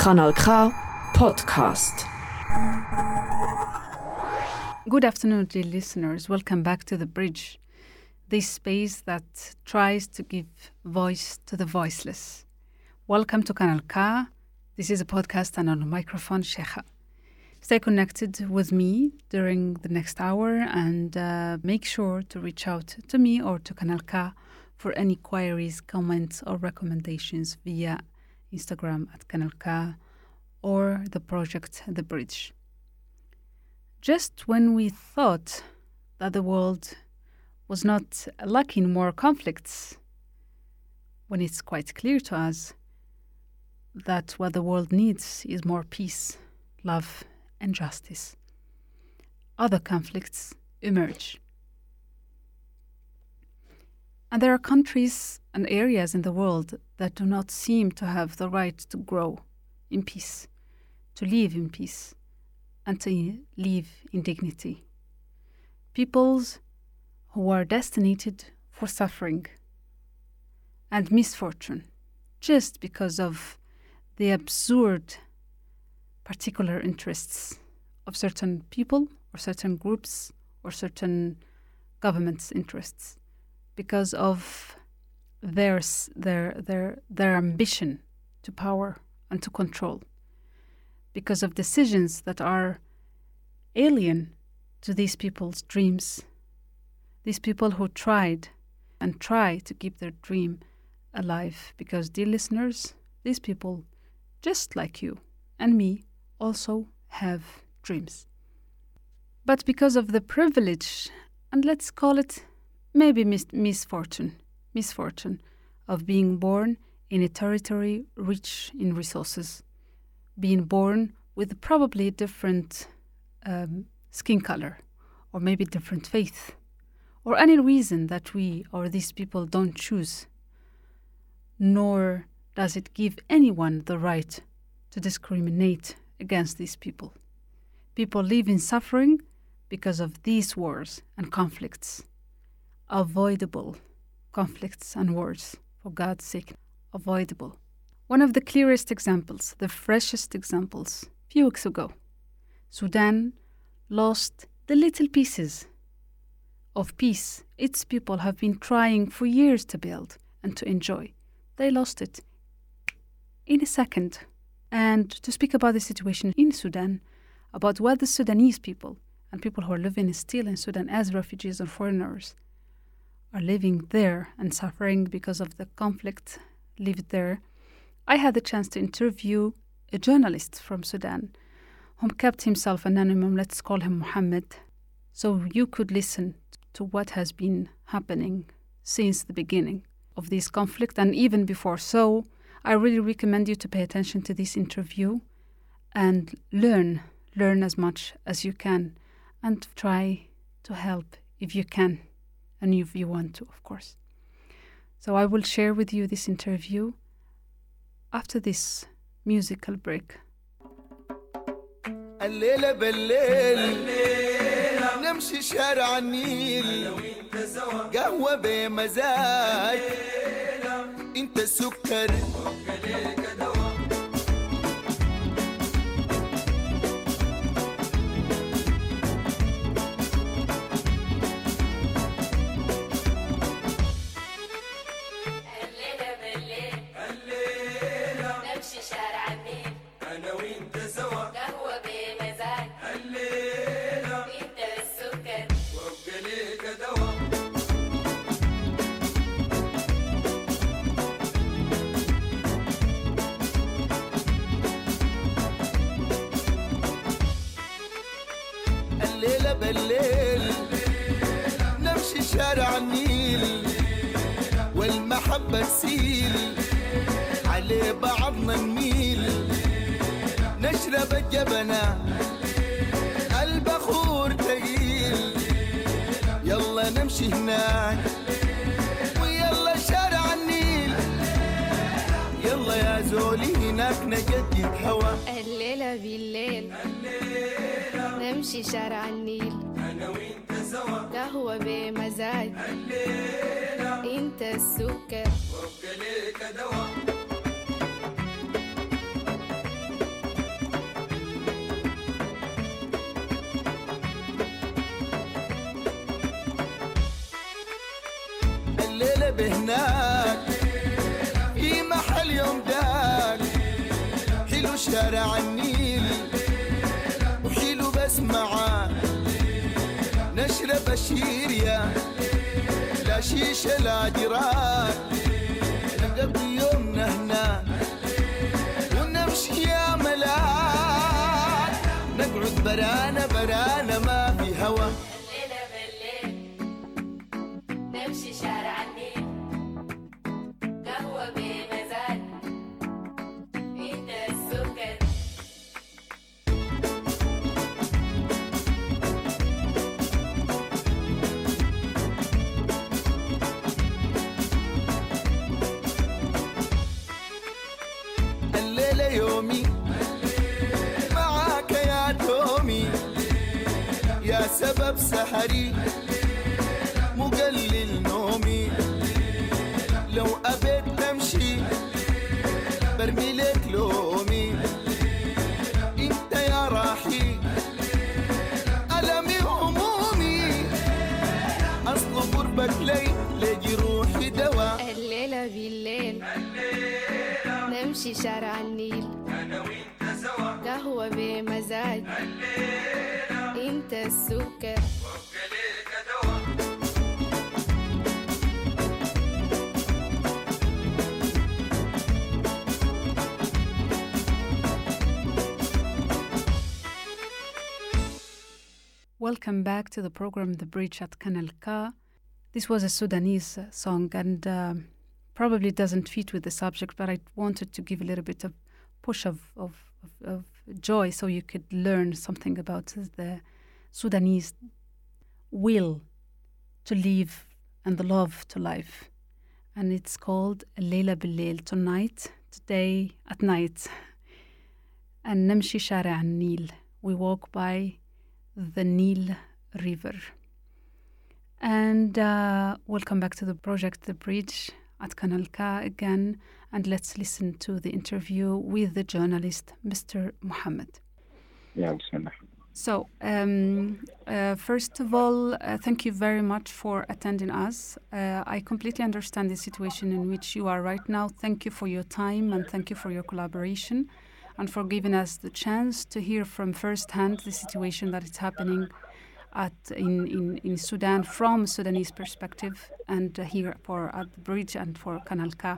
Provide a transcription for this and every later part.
Kanal K Podcast. Good afternoon, dear listeners. Welcome back to The Bridge, this space that tries to give voice to the voiceless. Welcome to Kanal K. This is a podcast and on microphone, Cheija. Stay connected with me during the next hour and uh, make sure to reach out to me or to Kanal K for any queries, comments, or recommendations via Instagram at Kanal K or the project The Bridge. Just when we thought that the world was not lacking more conflicts, when it's quite clear to us that what the world needs is more peace, love, and justice, other conflicts emerge. And there are countries and areas in the world that do not seem to have the right to grow in peace, to live in peace, and to live in dignity. Peoples who are destined for suffering and misfortune just because of the absurd particular interests of certain people or certain groups or certain governments' interests because of their, their, their, their ambition to power and to control, because of decisions that are alien to these people's dreams, these people who tried and try to keep their dream alive. Because, dear listeners, these people, just like you and me, also have dreams. But because of the privilege, and let's call it maybe mis- misfortune, misfortune of being born in a territory rich in resources, being born with probably a different um, skin color, or maybe different faith, or any reason that we or these people don't choose, nor does it give anyone the right to discriminate against these people. People live in suffering because of these wars and conflicts avoidable conflicts and wars, for God's sake, avoidable. One of the clearest examples, the freshest examples, a few weeks ago, Sudan lost the little pieces of peace its people have been trying for years to build and to enjoy. They lost it in a second. And to speak about the situation in Sudan, about what the Sudanese people and people who are living still in Sudan as refugees or foreigners are living there and suffering because of the conflict lived there, I had the chance to interview a journalist from Sudan who kept himself anonymous, let's call him Mohammed, so you could listen to what has been happening since the beginning of this conflict and even before. So I really recommend you to pay attention to this interview and learn, learn as much as you can and try to help if you can and if you want to, of course. So I will share with you this interview after this musical break. الليلة بالليل نمشي شارع النيل قهوة بمزاج انت السكر الغيب هناك في محل يوم داك. حلو شارع النيل. وحلو بس معاه نشرب الشيريا لا شيشة لا دراك نقضي يومنا هناك ونمشي يا ملاك نقعد برانا برانا ما في هوا. سهري مقلل نومي. لو أبيت تمشي برمي لك لومي. إنت يا راحي ألمي همومي. أصل قربك لي لجروحي دواء. الليلة بالليل نمشي شارع النيل. قهوة بمزاج. إنت السكر Welcome back to the program The Bridge at Kanal K. This was a Sudanese uh, song and um probably doesn't fit with the subject, but I wanted to give a little bit of push of, of, of, of joy so you could learn something about the Sudanese will to live and the love to life. And it's called Leila Bilel, tonight, today, at night. And Namshi Shara Nil. We walk by the Nile River. And uh, welcome back to the project The Bridge at Kanal K again. And let's listen to the interview with the journalist, Mr. Muhammad. Yeah, Bismillah. So, um, uh, first of all, uh, thank you very much for attending us. Uh, I completely understand the situation in which you are right now. Thank you for your time and thank you for your collaboration and for giving us the chance to hear from first hand the situation that is happening at in, in, in Sudan from Sudanese perspective and uh, here for at the bridge and for Kanal K.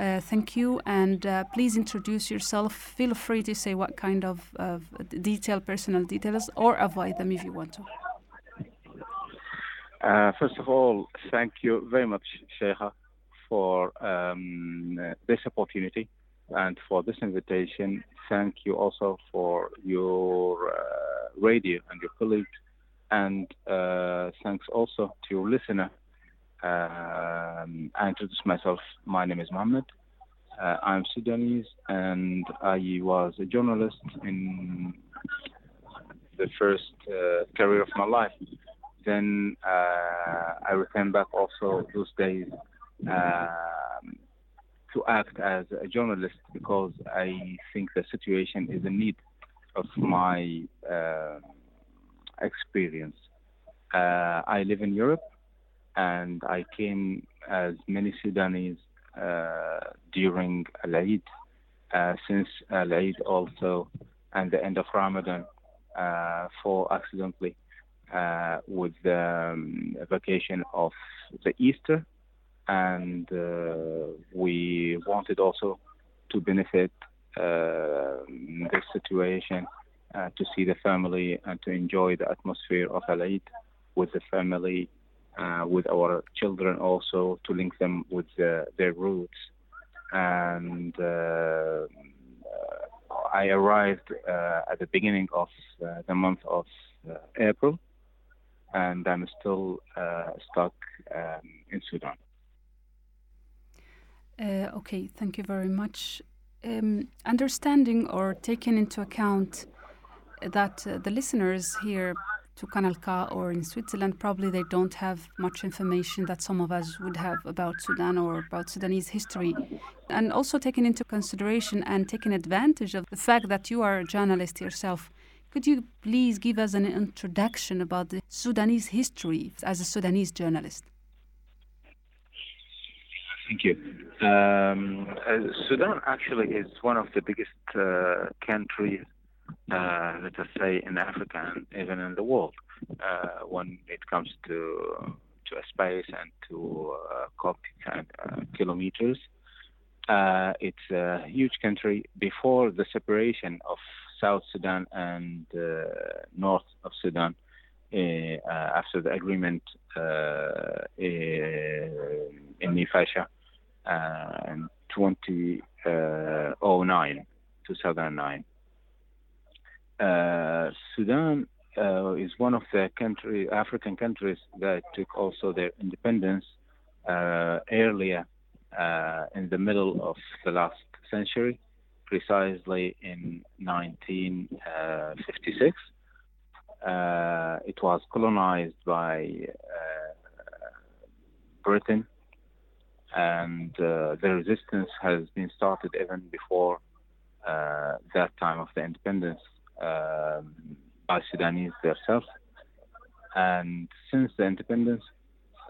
Uh, thank you, and uh, please introduce yourself. Feel free to say what kind of, of detail, personal details, or avoid them if you want to. Uh, first of all, thank you very much, Cheija, for um, this opportunity and for this invitation. Thank you also for your uh, radio and your colleagues. and uh, thanks also to your listener. Um, I introduce myself. My name is Mohammed. Uh, I'm Sudanese, and I was a journalist in the first uh, career of my life. Then uh, I returned back also those days um, to act as a journalist because I think the situation is in need of my uh, experience. Uh, I live in Europe and I came as many Sudanese uh, during Al Eid, uh, since Al Eid also, and the end of Ramadan, uh, for accidentally uh, with the um, vacation of the Easter, and uh, we wanted also to benefit uh, this situation, to see the family and to enjoy the atmosphere of Al Eid with the family uh, with our children also to link them with uh, their roots. And uh, I arrived at the beginning of the month of April, and I'm still stuck um, in Sudan. Okay, thank you very much. Um, understanding or taking into account that uh, the listeners here to Kanal K or in Switzerland, probably they don't have much information that some of us would have about Sudan or about Sudanese history. And also taking into consideration and taking advantage of the fact that you are a journalist yourself, could you please give us an introduction about the Sudanese history as a Sudanese journalist? Thank you. Um, uh, Sudan actually is one of the biggest uh, countries, uh, let us say, in Africa and even in the world uh, when it comes to to space and to uh, uh, kilometers. It's a huge country. Before the separation of South Sudan and North of Sudan, after the agreement in Naivasha in 2009, 2009. Uh, Sudan uh, is one of the country African countries that took also their independence uh, earlier uh, in the middle of the last century, precisely in 1956. Uh, it was colonized by uh, Britain, and uh, the resistance has been started even before uh, that time of the independence um, by Sudanese themselves. And since the independence,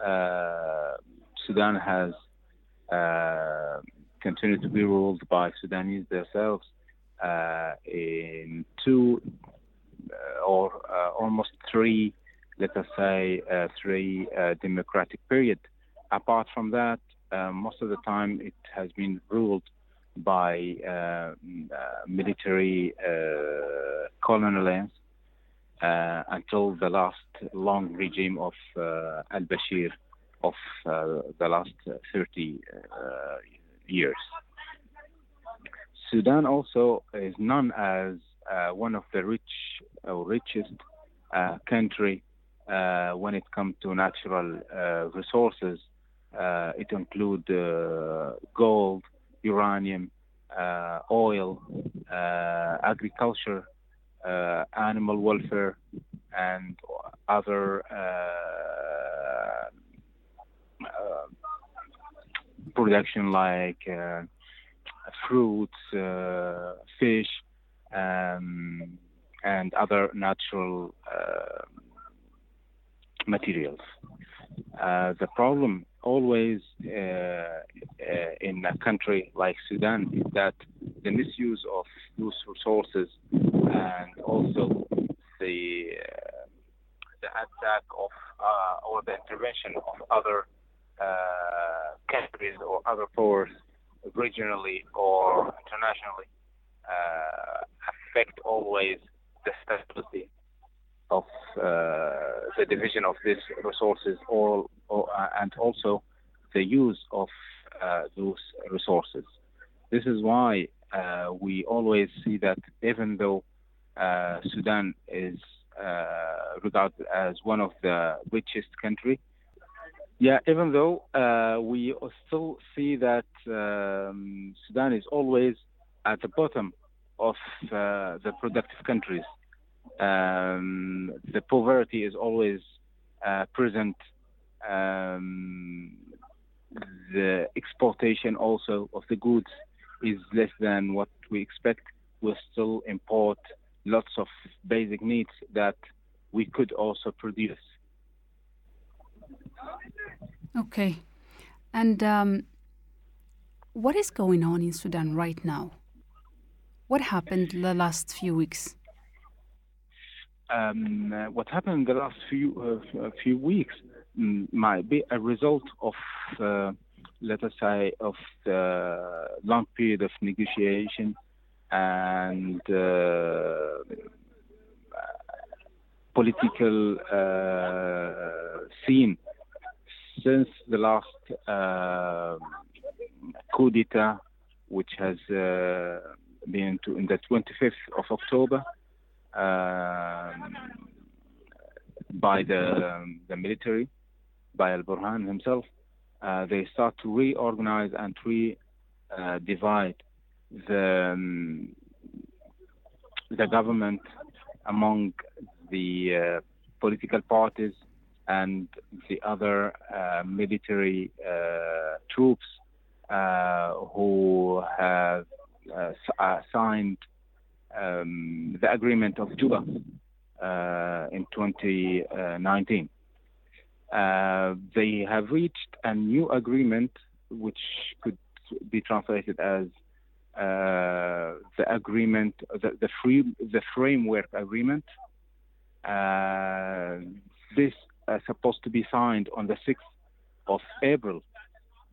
uh, Sudan has uh, continued to be ruled by Sudanese themselves uh, in two or almost three, let us say, three democratic period. Apart from that, uh, most of the time it has been ruled by uh, uh, military uh, colonialists uh, until the last long regime of uh, al-Bashir of the last uh, 30 uh, years. Sudan also is known as one of the rich richest country when it comes to natural resources. Uh, it includes uh, gold, uranium, uh, oil, agriculture, animal welfare, and other production like fruits, fish, um, and other natural materials. Uh, the problem always uh, uh, in a country like Sudan is that the misuse of those resources and also the uh, the attack of or the intervention of other countries or other powers regionally or internationally affect always the stability of uh, the division of these resources or, or uh, and also the use of uh, those resources. This is why we always see that even though Sudan is regarded as one of the richest country, yeah, even though uh, we still see that um, Sudan is always at the bottom of uh, the productive countries. Um, the poverty is always uh, present. Um, the exportation also of the goods is less than what we expect. We still import lots of basic needs that we could also produce. Okay. And um, what is going on in Sudan right now? What happened the last few weeks? Um, uh, what happened in the last few uh, few weeks mm, might be a result of, uh, let us say, of the long period of negotiation and uh, political uh, scene since the last uh, coup d'etat, which has uh, been to, in the 25th of October by the um, the military, by Al Burhan himself. Uh, they start to reorganize and re uh, divide the um, the government among the uh, political parties and the other uh, military uh, troops uh, who have signed um, the agreement of Juba uh, in 2019. Uh, they have reached a new agreement which could be translated as uh, the agreement, the, the free, the framework agreement. Uh, this is supposed to be signed on the 6th of April,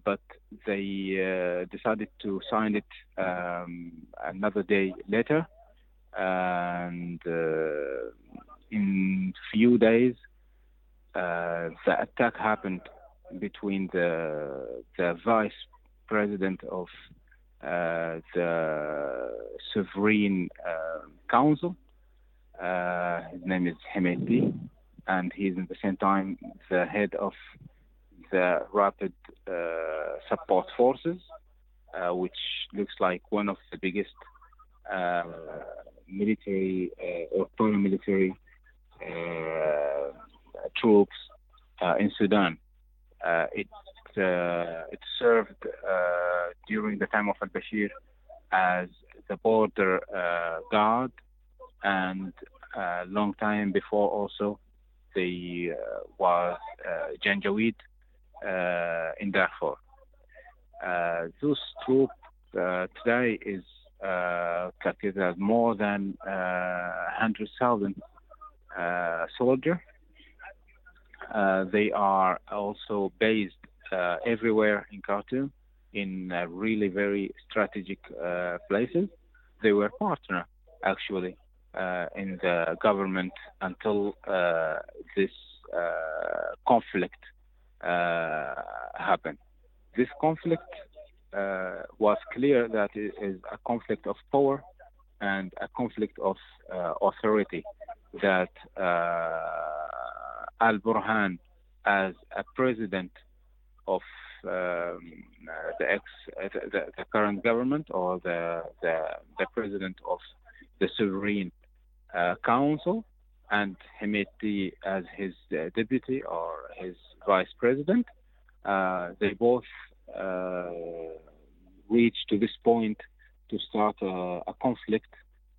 but they uh, decided to sign it um, another day later. And uh, in few days, uh, the attack happened between the the vice president of uh, the sovereign uh, council. Uh, his name is Hemeti, and he's at the same time the head of the rapid uh, support forces, which looks like one of the biggest military or paramilitary troops in Sudan. it it served during the time of al-Bashir as the border guard and a long time before also they uh, was uh, Janjaweed uh, in Darfur. Uh, those troops uh, today is uh, calculated as more than 100,000 soldiers. they are also based everywhere in Khartoum in really very strategic places. They were partner actually uh, in the government until uh, this uh, conflict happened. This conflict was clear that it is a conflict of power and a conflict of authority that Al Burhan, as a president of um, the ex the, the, current government or the, the the president of the sovereign uh, council and Hemeti as his uh, deputy or his vice president. Uh, they both Uh, reached to this point to start a, a conflict,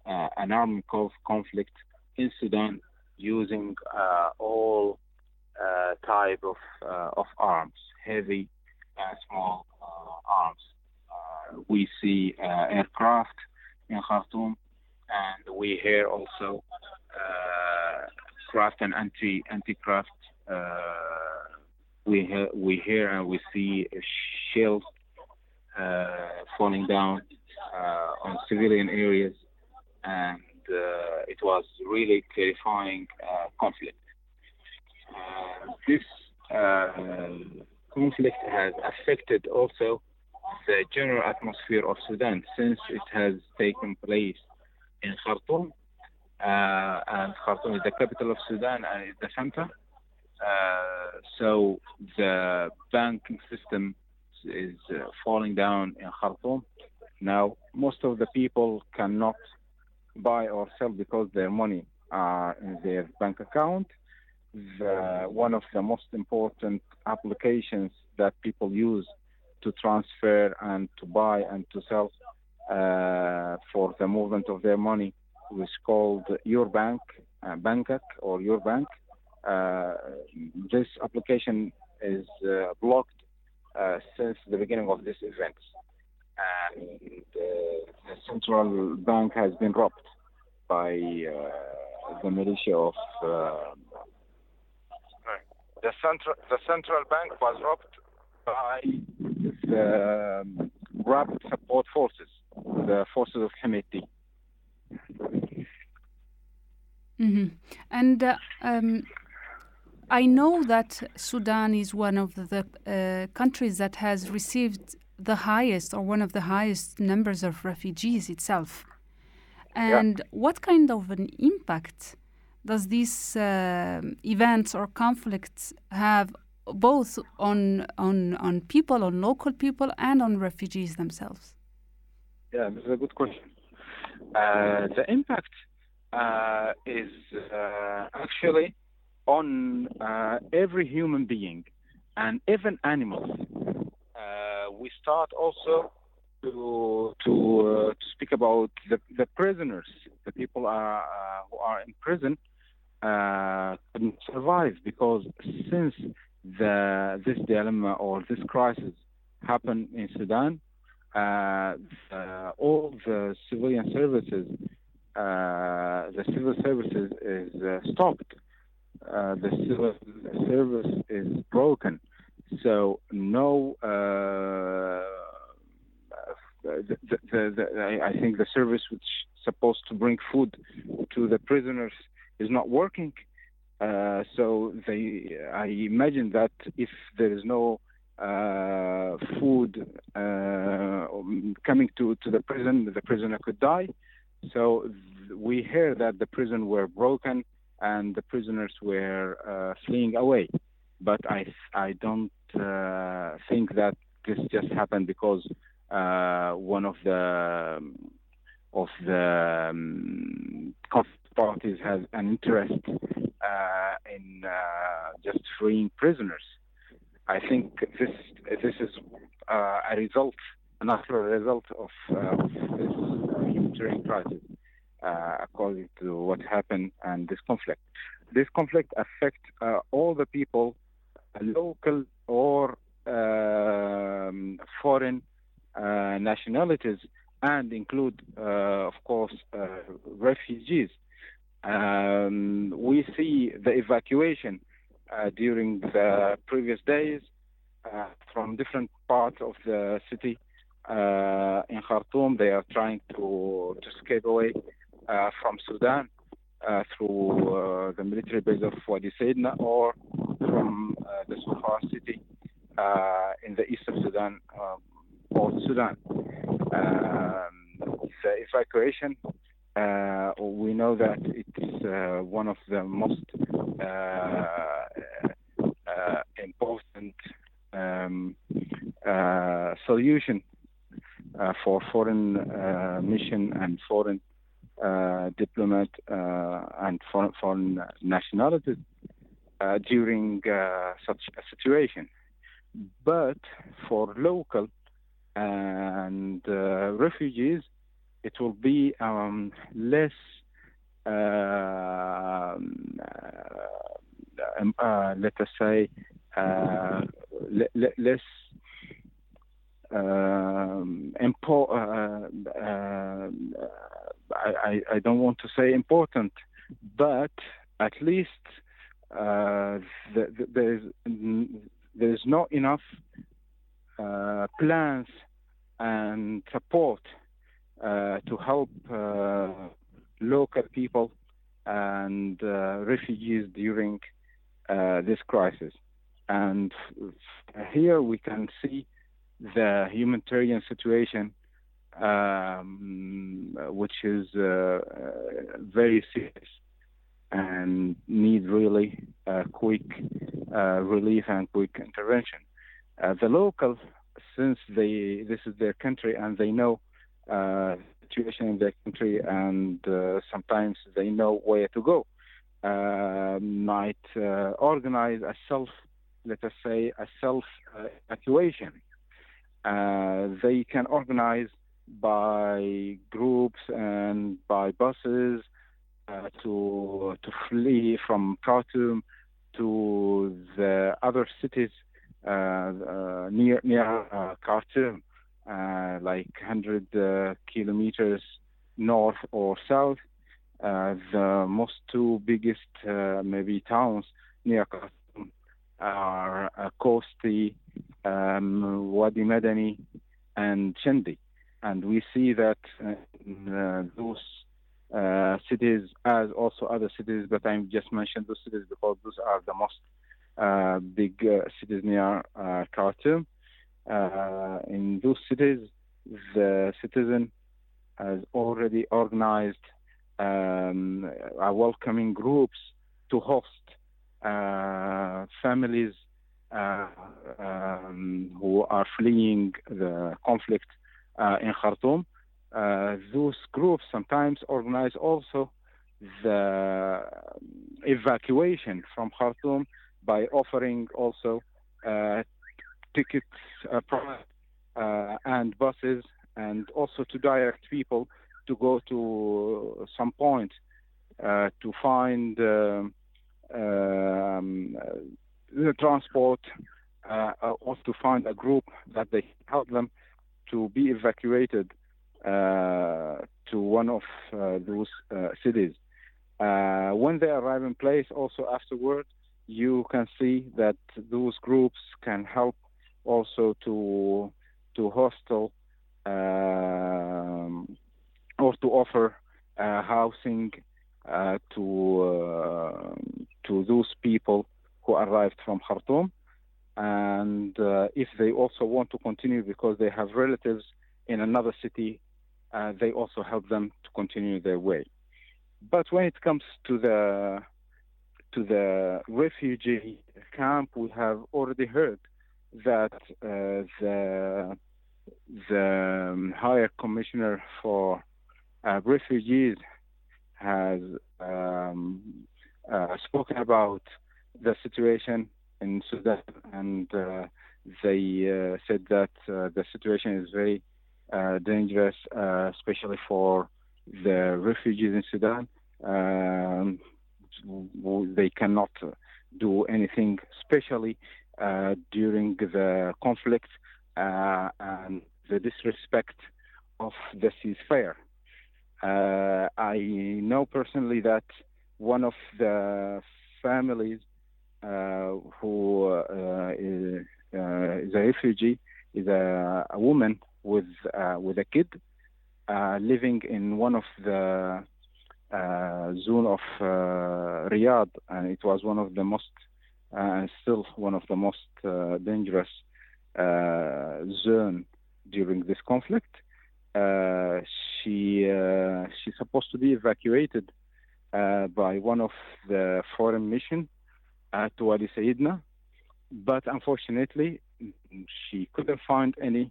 uh, an armed conflict in Sudan using all type of of arms, heavy and small arms. we see aircraft in Khartoum and we hear also uh, craft and anti anti craft. Uh, we hear, we hear and we see shells uh, falling down uh, on civilian areas, and uh, it was really terrifying uh, conflict. this conflict has affected also the general atmosphere of Sudan since it has taken place in Khartoum, uh, and Khartoum is the capital of Sudan and it's the center. Uh, so the banking system is uh, falling down in Khartoum. Now, most of the people cannot buy or sell because their money are in their bank account. The, one of the most important applications that people use to transfer and to buy and to sell uh, for the movement of their money, is called Your Bank, uh, Bankak or Your Bank. Uh, this application is uh, blocked uh, since the beginning of this event. And uh, the central bank has been robbed by the militia of the central the central bank was robbed by the um, rapid support forces the forces of Hemeti. Mm-hmm. And uh, um, I know that Sudan is one of the uh, countries that has received the highest or one of the highest numbers of refugees itself. And yeah. what kind of an impact does these uh, events or conflicts have both on, on, on people, on local people, and on refugees themselves? Yeah, this is a good question. Uh, the impact uh, is uh, actually on uh, every human being and even animals. Uh, we start also to to uh, to speak about the, the prisoners, the people are, who are in prison couldn't survive because since the this dilemma or this crisis happened in Sudan, uh, the, all the civilian services, uh, the civil services is uh, stopped. Uh, the civil service is broken. So no, uh, the, the, the, the, I think the service which is supposed to bring food to the prisoners is not working. Uh, so they, I imagine that if there is no uh, food uh, coming to, to the prison, the prisoner could die. So we hear that the prison were broken and the prisoners were uh, fleeing away. But I, I don't uh, think that this just happened because uh, one of the of the um, parties has an interest uh, in uh, just freeing prisoners. I think this this is uh, a result, a natural result of, of this humanitarian crisis, uh, according to what happened and this conflict. This conflict affects uh, all the people, local or um, foreign uh, nationalities, and include, uh, of course, uh, refugees. Um, we see the evacuation during the previous days from different parts of the city in Khartoum. They are trying to, to escape away from Sudan uh, through uh, the military base of Wadi Saidna or from uh, the Sofar city uh, in the east of Sudan, uh, Port Sudan. Um, the evacuation uh, we know that it's uh, one of the most uh, uh, important um, uh, solution uh, for foreign uh, mission and foreign uh, diplomat uh, and foreign, foreign nationalities uh, during uh, such a situation. But for local and uh, refugees, it will be um, less uh, um, uh, let us say uh, le- le- less um, impo- uh, uh, I, I- don't want to say important, but at least uh, th- th- there's there's not enough uh, plans and support uh, to help uh, local people and uh, refugees during uh, this crisis. And here we can see the humanitarian situation, um, which is uh, uh, very serious and need really uh, quick uh, relief and quick intervention. The locals, since they this is their country and they know uh, situation in their country and sometimes they know where to go, might organize a self, let us say, a self evacuation. Uh, they can organize by groups and by buses uh, to to flee from Khartoum to the other cities uh, uh, near near uh, Khartoum, uh, like 100 uh, kilometers north or south. The most two biggest maybe towns near Khartoum are Kosti, um, Wadi Madani, and Shendi. And we see that in, uh, those uh, cities, as also other cities, but I just mentioned those cities because those are the most uh, big cities near Khartoum. In those cities, the citizen has already organized um, welcoming groups to host uh, families uh, um, who are fleeing the conflict in Khartoum. Uh, those groups sometimes organize also the evacuation from Khartoum by offering also uh, tickets uh, uh, and buses and also to direct people to go to some point uh, to find um, um, uh, the transport uh, or to find a group that they help them to be evacuated uh, to one of uh, those uh, cities. When they arrive in place, also afterward, you can see that those groups can help also to to hostel um, or to offer uh, housing uh, to uh, to those people who arrived from Khartoum, and uh, if they also want to continue because they have relatives in another city, uh, they also help them to continue their way. But when it comes to the to the refugee camp, we have already heard that uh, the the um, higher commissioner for uh, refugees has um, uh, spoken about the situation in Sudan, and uh, they uh, said that uh, the situation is very uh, dangerous, especially for the refugees in Sudan. Um, they cannot do anything, especially during the conflict and the disrespect of the ceasefire. Uh, I know personally that one of the families who uh, is, uh, is a refugee is a, a woman with uh, with a kid uh, living in one of the uh, zone of uh, Riyadh, and it was one of the most and still one of the most uh, dangerous uh, zone during this conflict. Uh, she uh, she's supposed to be evacuated uh, by one of the foreign mission to Wadi Saidna, but unfortunately she couldn't find any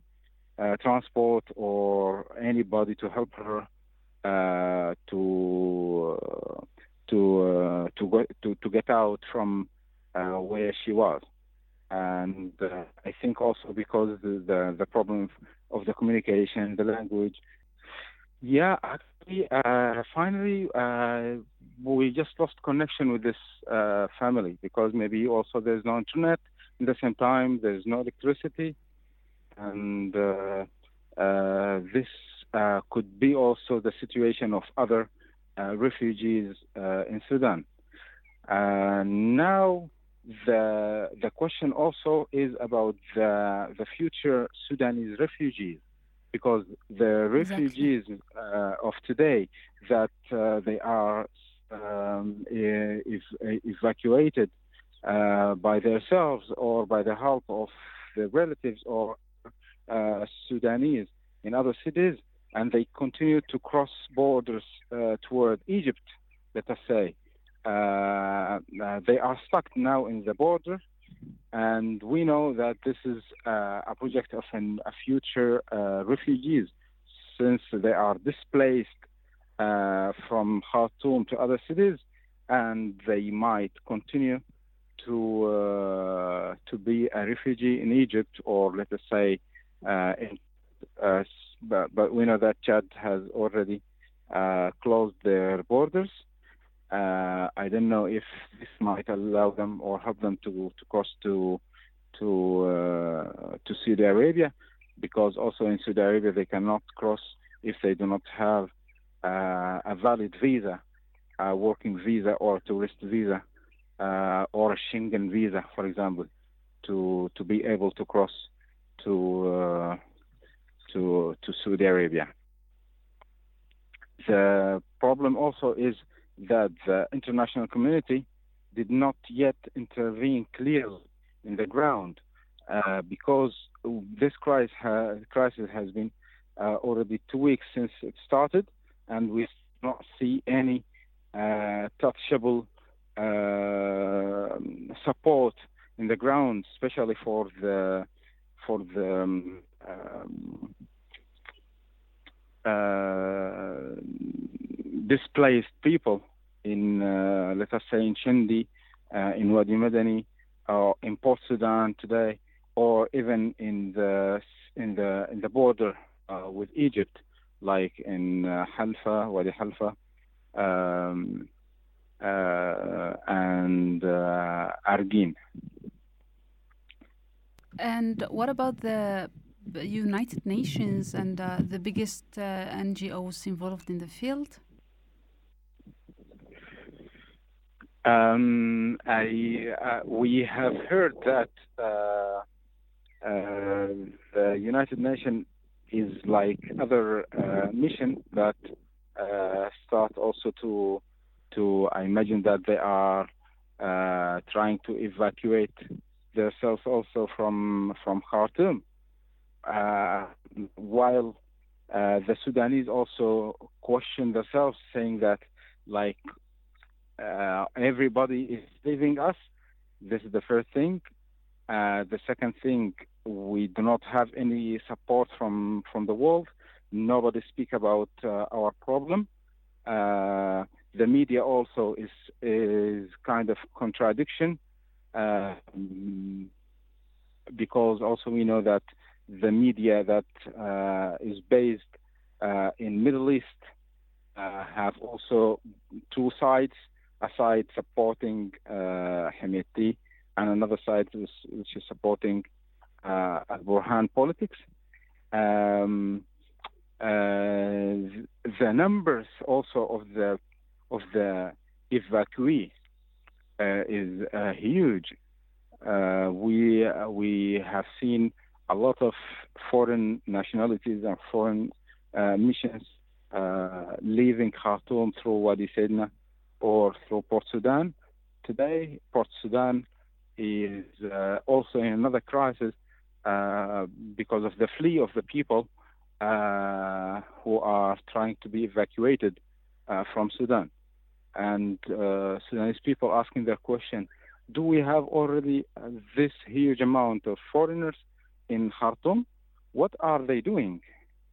uh, transport or anybody to help her uh, to uh, to uh, to go to, to get out from uh, where she was. And I think also because the, the, the problem of the communication, the language. Yeah, actually, uh, finally, uh, we just lost connection with this uh, family because maybe also there's no internet. At the same time, there's no electricity, and uh, uh, this uh, could be also the situation of other refugees in Sudan. Now, the the question also is about the the future Sudanese refugees, because the refugees uh, of today that uh, they are um, ev- evacuated uh, by themselves or by the help of the relatives or uh, Sudanese in other cities, and they continue to cross borders uh, toward Egypt, let us say. Uh, they are stuck now in the border, and we know that this is uh, a project of an, a future uh, refugees, since they are displaced uh, from Khartoum to other cities, and they might continue to uh, to be a refugee in Egypt, or let us say, uh, in, uh, but, but we know that Chad has already closed their borders. Uh, I don't know if this might allow them or help them to, to cross to to uh, to Saudi Arabia, because also in Saudi Arabia they cannot cross if they do not have uh, a valid visa, a working visa or tourist visa, uh, or a Schengen visa, for example, to to be able to cross to uh, to to Saudi Arabia. The problem also is that the international community did not yet intervene clearly in the ground uh, because this crisis, crisis has been uh, already two weeks since it started, and we do not see any uh, touchable uh, support in the ground, especially for the for the um, um, uh, displaced people in, uh, let us say, in Shendi, uh, in Wadi Madani, or in Port Sudan today, or even in the in the in the border uh, with Egypt, like in uh, Halfa, Wadi Halfa, um, uh, and uh, Argin. And what about the United Nations and the biggest NGOs involved in the field? Um, I, uh, we have heard that uh, uh, the United Nations is like other uh, mission that uh, start also to to I imagine that they are trying to evacuate themselves also from from Khartoum, while the Sudanese also question themselves, saying that like uh, everybody is leaving us. This is the first thing. Uh, the second thing, we do not have any support from from the world. Nobody speak about uh, our problem. Uh, the media also is is kind of contradiction um, because also we know that the media that uh, is based uh, in Middle East have also two sides a side supporting uh, Hemeti and another side which, is supporting uh, Burhan politics. Um, uh, the numbers also of the of the evacuee uh, is uh, huge. Uh, we uh, we have seen a lot of foreign nationalities and foreign missions leaving Khartoum through Wadi Saidna or through Port Sudan. Today, Port Sudan is uh, also in another crisis uh, because of the flee of the people uh, who are trying to be evacuated uh, from Sudan. And uh, Sudanese people asking their question, do we have already uh, this huge amount of foreigners in Khartoum? What are they doing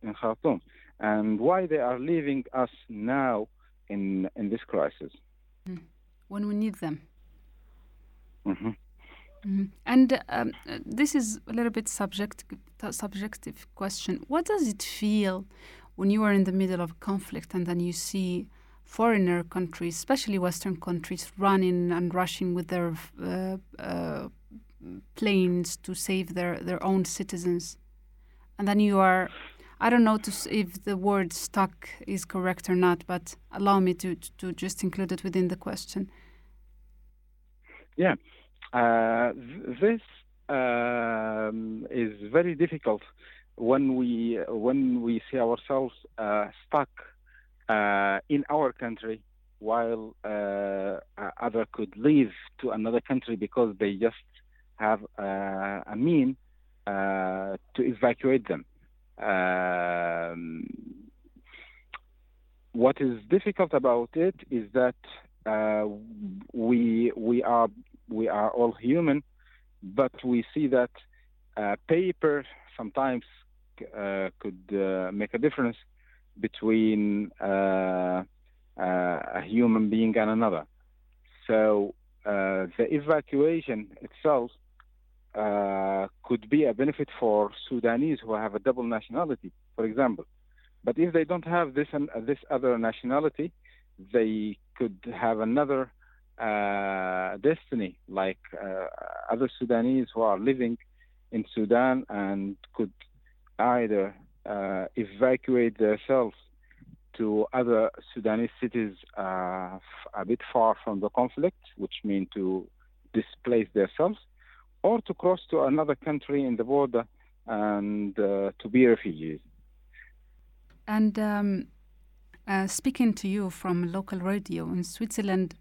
in Khartoum? And why they are leaving us now in in this crisis. when we need them. hmm Mhm. And um, this is a little bit subject, subjective question. What does it feel when you are in the middle of a conflict and then you see foreigner countries, especially Western countries, running and rushing with their uh, uh, planes to save their, their own citizens? And then you are, I don't know if the word stuck is correct or not, but allow me to, to just include it within the question. Yeah, uh, th- this um, is very difficult when we when we see ourselves uh, stuck uh, in our country while uh, uh, other could leave to another country because they just have uh, a mean uh, to evacuate them. Um, what is difficult about it is that uh, we we are we are all human, but we see that uh, paper sometimes uh, could uh, make a difference between uh, uh, a human being and another. So the evacuation itself could be a benefit for Sudanese who have a double nationality, for example. But if they don't have this and this other nationality, they could have another uh, destiny, like uh, other Sudanese who are living in Sudan and could either uh, evacuate themselves to other Sudanese cities uh, a bit far from the conflict, which means to displace themselves, or to cross to another country in the border and uh, to be refugees. And um, uh, speaking to you from local radio in Switzerland,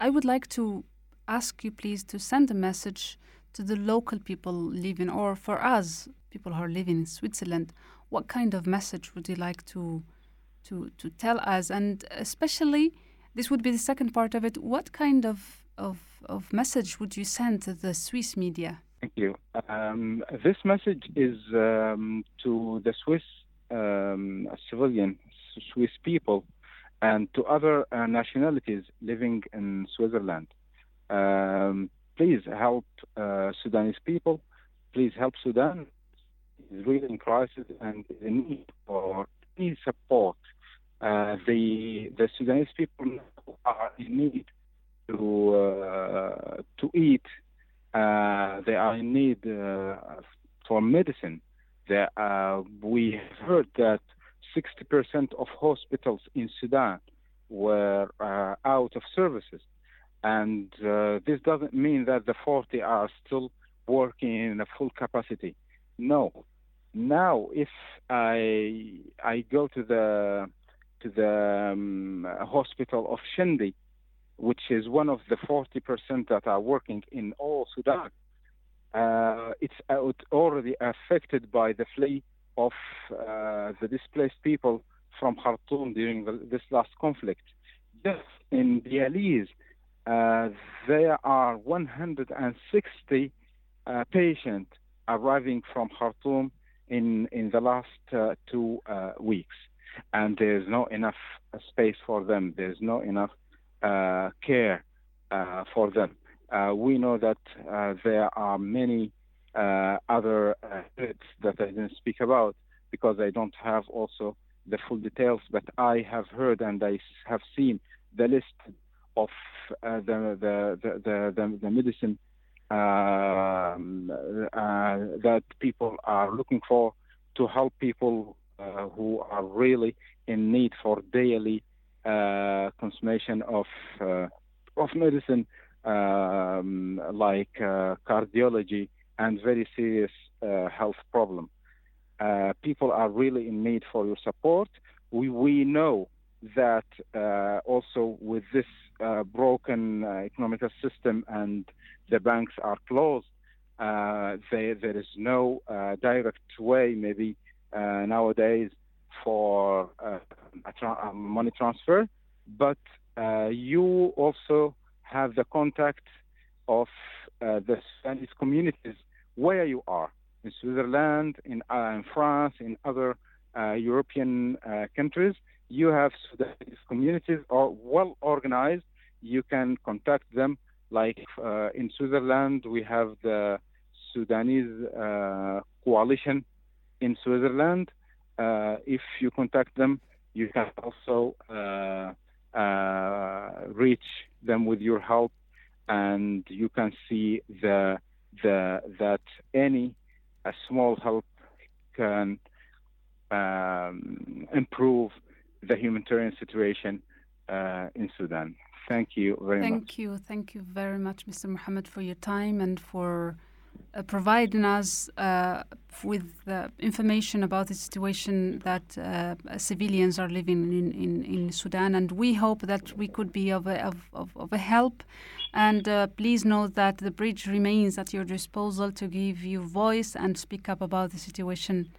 I would like to ask you, please, to send a message to the local people living, or for us, people who are living in Switzerland. What kind of message would you like to to to tell us? And especially, this would be the second part of it. What kind of of, of message would you send to the Swiss media? Thank you. Um, this message is um, to the Swiss um, civilian, Swiss people, and to other uh, nationalities living in Switzerland. Um, please help uh, Sudanese people. Please help Sudan. It's really in crisis and in need for any support. Uh, the the Sudanese people are in need to uh, to eat uh, they are in need uh, for medicine. Uh, we heard that 60% of hospitals in Sudan were out of services. And this doesn't mean that the 40 are still working in a full capacity. No. Now, if I I go to the to the um, hospital of Shendi, which is one of the 40% that are working in all Sudan, uh, it's out already affected by the flee of uh, the displaced people from Khartoum during the, this last conflict. Just in Dialyse, uh, there are 160 uh, patients arriving from Khartoum in in the last uh, two uh, weeks, and there's not enough space for them. There's no enough care uh, for them. Uh, we know that uh, there are many uh, other uh, threats that I didn't speak about because I don't have also the full details, but I have heard and I have seen the list of uh, the, the, the, the, medicine um, uh, that people are looking for to help people uh, who are really in need for daily uh, consumption of uh, of medicine um, like uh, cardiology and very serious uh, health problem. People are really in need for your support. We we know that also with this broken economical system and the banks are closed, uh, there, there is no uh, direct way maybe uh, nowadays for uh, a tra- money transfer, but uh, you also have the contact of uh, the Spanish communities where you are in Switzerland, in, uh, in France, in other uh, European uh, countries. You have Sudanese communities are well organized. You can contact them. Like in Switzerland, we have the Sudanese coalition in Switzerland. Uh, if you contact them, you can also uh, uh, reach them with your help, and you can see the the that any a small help can um, improve the humanitarian situation uh, in Sudan. Thank you very Thank much. Thank you. Thank you very much, Mr. Mohammed, for your time and for uh, providing us uh, with uh, information about the situation that uh, civilians are living in, in, in Sudan. And we hope that we could be of a, of, of, a help. And uh, please note that the bridge remains at your disposal to give you voice and speak up about the situation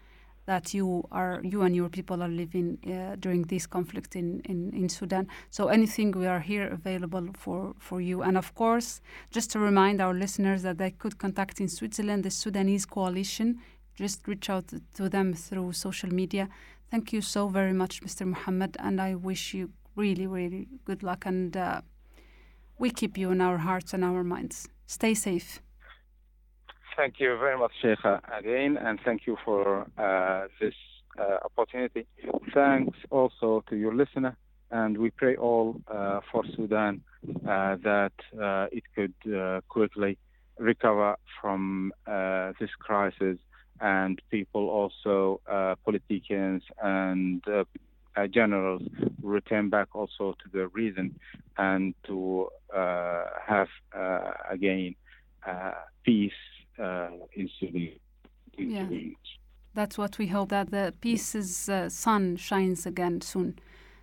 that you are you and your people are living uh, during this conflict in, in, in Sudan. So anything we are here available for, for you. And of course, just to remind our listeners that they could contact in Switzerland the Sudanese coalition. Just reach out to them through social media. Thank you so very much, Mr. Mohammed, and I wish you really, really good luck. And uh, we keep you in our hearts and our minds. Stay safe. Thank you very much, Cheija, again, and thank you for uh, this uh, opportunity. Thanks also to your listener, and we pray all uh, for Sudan uh, that uh, it could uh, quickly recover from uh, this crisis, and people also, uh, politicians and uh, uh, generals, return back also to the reason and to uh, have uh, again uh, peace uh, in Sudan. Thank Yeah. very. That's what we hope that the peace's uh, sun shines again soon.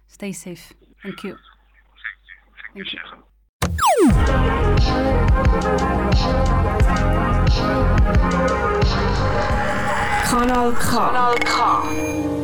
Stay safe. Thank you. Thank you. Kanal K. Kanal K.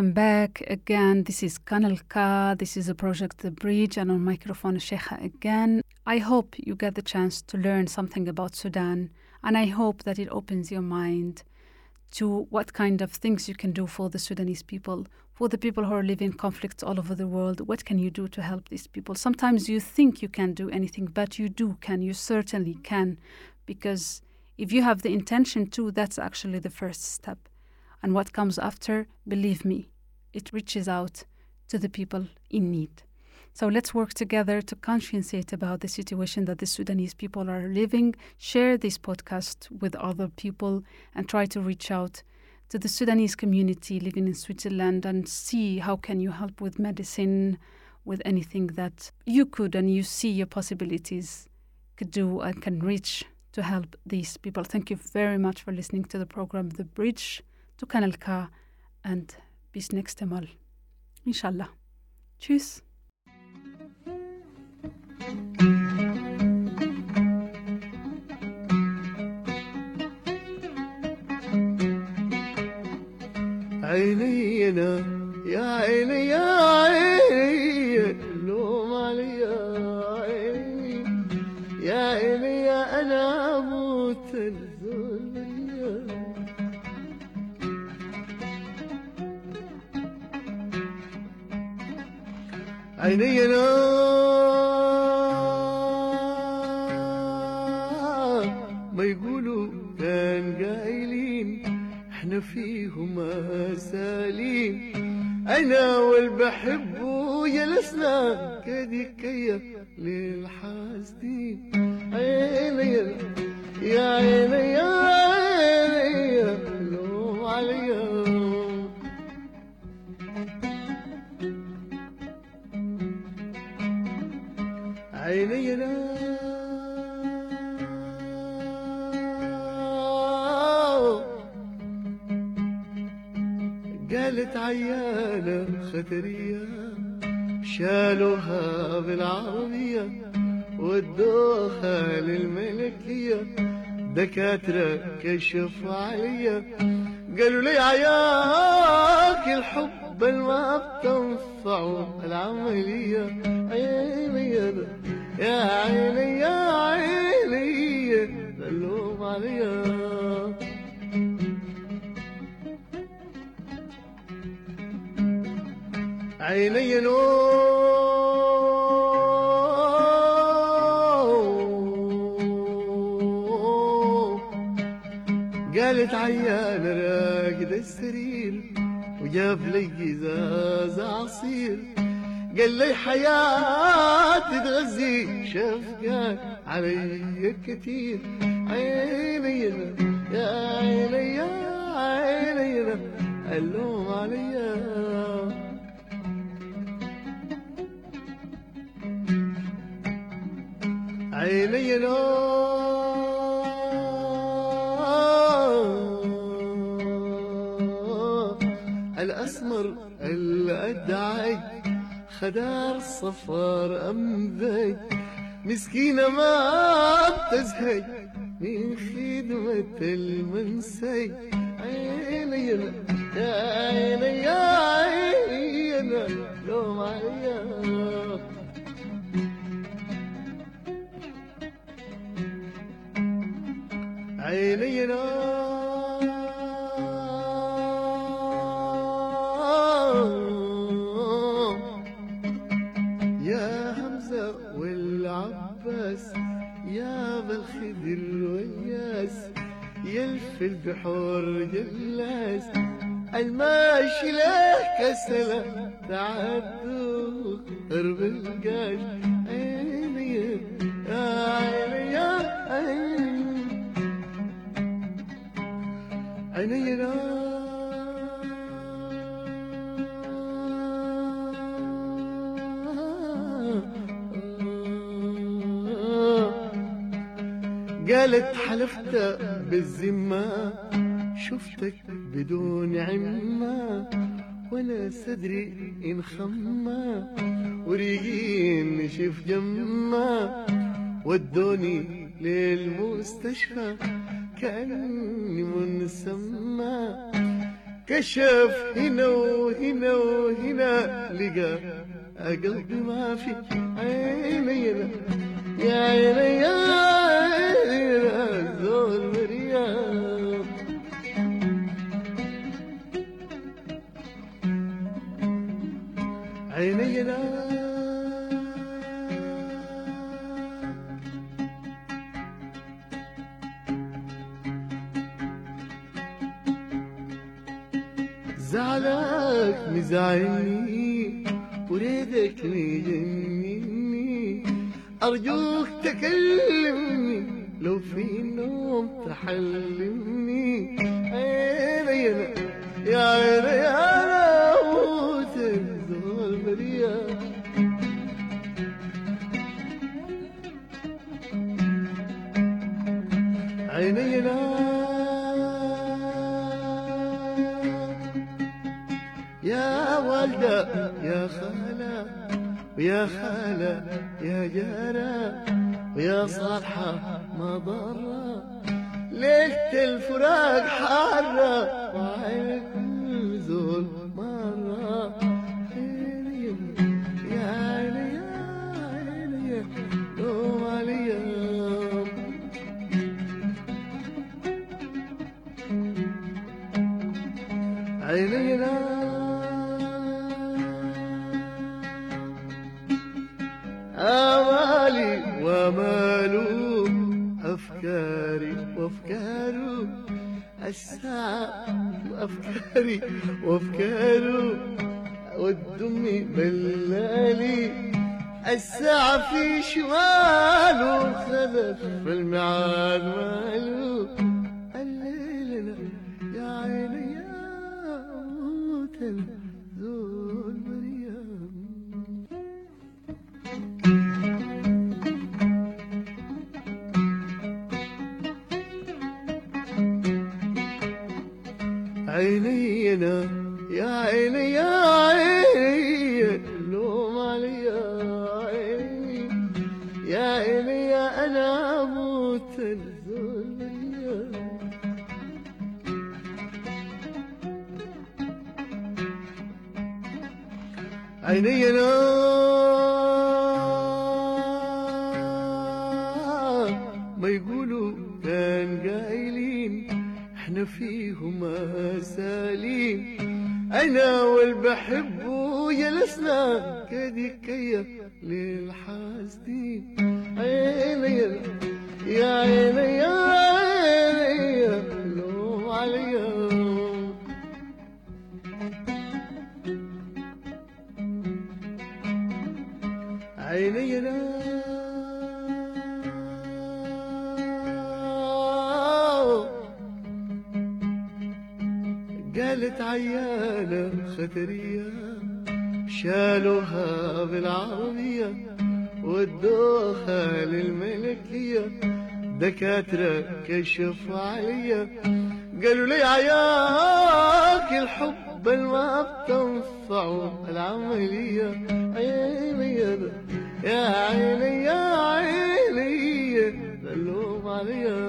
Welcome back again. This is Kanal K. This is a project The Bridge, and on microphone Cheija again. I hope you get the chance to learn something about Sudan, and I hope that it opens your mind to what kind of things you can do for the Sudanese people, for the people who are living conflicts all over the world. What can you do to help these people? Sometimes you think you can't do anything, but you do can. You certainly can, because if you have the intention to, that's actually the first step. And what comes after, believe me, it reaches out to the people in need. So let's work together to conscientiate about the situation that the Sudanese people are living. Share this podcast with other people and try to reach out to the Sudanese community living in Switzerland and see how can you help with medicine, with anything that you could and you see your possibilities could do and can reach to help these people. Thank you very much for listening to the program The Bridge to Kanal K and bis nächste Mal. Inshallah. Tschüss. عينينا يا عيني يا عيني انا ازاز عصير قال لي حياتي تغذي. شفقان علي كتير عيني يا عيني يا عيني اللوم عليا. عيني نور. خدار صفار أمذج مسكينة ما بتزهي من خدمة المنسي عيني أنا عيني عيني أنا لو معي عيني أنا يلف البحور جلاس. الماشي له كسلة تعدوا قرب القاش. عيني يا عيني يا عيني. عيني قالت حلفت بالذمة شفتك بدون عمة ولا صدري انخمى وريقين نشف جمة ودوني للمستشفى كأني منسمى كشف هنا وهنا وهنا لقى قلبي ما في عيني يا عيني يا عيني. زعلك مزعلني وريدك مجنني أرجوك تكلمني لو في نوم تحلمني. عيني يا عيني أنا أموت زول مريم عيني أنا يا والدة يا خالة ويا خالة يا جارة ويا صالحة. ما ضرة ليلة الفراق حارة وعينك الساعة وأفكاري وأفكاره والدمي بلالي الساعة في شماله خلف في الميعاد ماله يحب يلسنا كديكية للحب. دكاترة كشفوا عليا قالوا لي عياك الحب ما بتنفعه العملية. عيني يا عيني يا عيني اللوم عليا